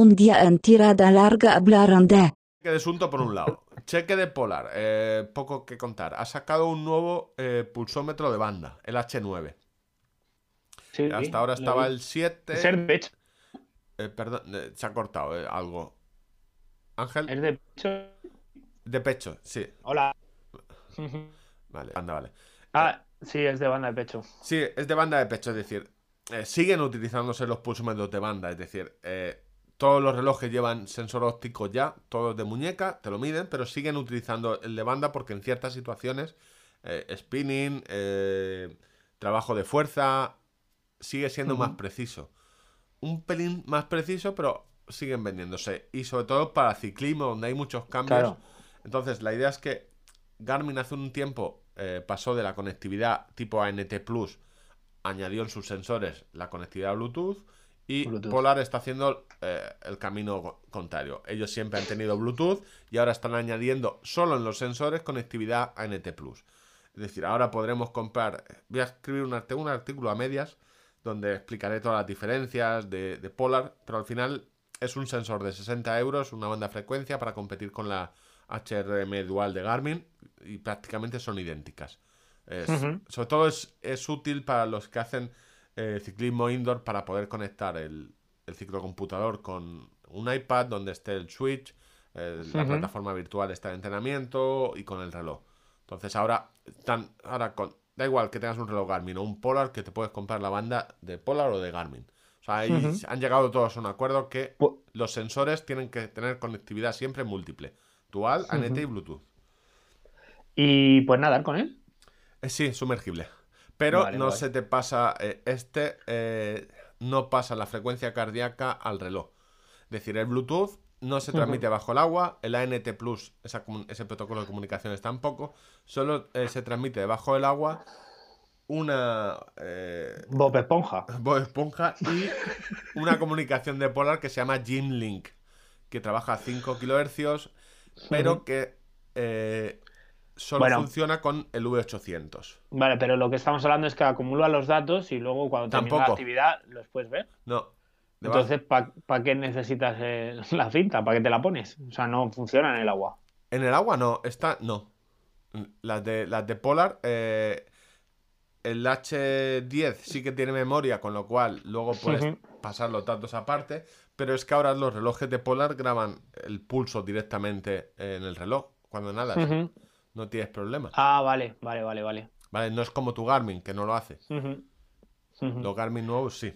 un día en tirada larga hablaron de... Cheque de asunto por un lado. Cheque de Polar, eh, poco que contar. Ha sacado un nuevo eh, pulsómetro de banda, el H9. Sí, Hasta ahora estaba vi. el 7. Es el de pecho. Eh, perdón, eh, se ha cortado eh, algo. Ángel, Es de pecho. de pecho, sí. Hola. Vale, anda, vale. Ah, sí, es de banda de pecho. Sí, es de banda de pecho, es decir, eh, siguen utilizándose los pulsómetros de banda, es decir, eh, todos los relojes llevan sensor óptico ya, todos de muñeca, te lo miden, pero siguen utilizando el de banda porque en ciertas situaciones, eh, spinning, eh, trabajo de fuerza, sigue siendo más preciso. Un pelín más preciso, pero siguen vendiéndose. Y sobre todo para ciclismo, donde hay muchos cambios. Claro. Entonces, la idea es que Garmin hace un tiempo eh, pasó de la conectividad tipo ANT Plus, añadió en sus sensores la conectividad Bluetooth y Bluetooth. Polar está haciendo eh, el camino co- contrario. Ellos siempre han tenido Bluetooth y ahora están añadiendo solo en los sensores conectividad ANT Plus. Es decir, ahora podremos comprar. Voy a escribir un, art- un artículo a medias donde explicaré todas las diferencias de, de Polar, pero al final es un sensor de 60 euros, una banda de frecuencia para competir con la HRM dual de Garmin y prácticamente son idénticas. Es-. Sobre todo es, es útil para los que hacen eh, ciclismo indoor para poder conectar el, el ciclocomputador con un iPad donde esté el Switch, eh, la plataforma virtual está de entrenamiento y con el reloj. Entonces ahora, tan, ahora con, da igual que tengas un reloj Garmin o un Polar que te puedes comprar la banda de Polar o de Garmin. O sea, ahí han llegado todos a un acuerdo que Pu- los sensores tienen que tener conectividad siempre múltiple. Dual, ANT y. Bluetooth. ¿Y puedes nadar con él? Eh, sí, sumergible. Pero Vale, no se te pasa, eh, este eh, no pasa la frecuencia cardíaca al reloj. Es decir, el Bluetooth no se transmite bajo el agua, el ANT Plus, esa ese protocolo de comunicaciones tampoco, solo eh, se transmite debajo del agua una eh, Bob Esponja. Bob Esponja y una comunicación de Polar que se llama Jim Link, que trabaja a 5 kHz, pero que eh, solo Bueno. funciona con el V800. Vale, pero lo que estamos hablando es que acumula los datos y luego cuando termina la actividad los puedes ver. No. Entonces, ¿para qué necesitas eh, la cinta? ¿Para qué te la pones? O sea, no funciona en el agua. En el agua no, esta no. Las de, las de Polar, eh, el H10 sí que tiene memoria, con lo cual luego puedes Ujú. pasar los datos aparte, pero es que ahora los relojes de Polar graban el pulso directamente en el reloj cuando nadas. Ujú. No tienes problema. Ah, vale, vale, vale, vale. ¿Vale? No es como tu Garmin, que no lo hace. Los Garmin nuevos sí.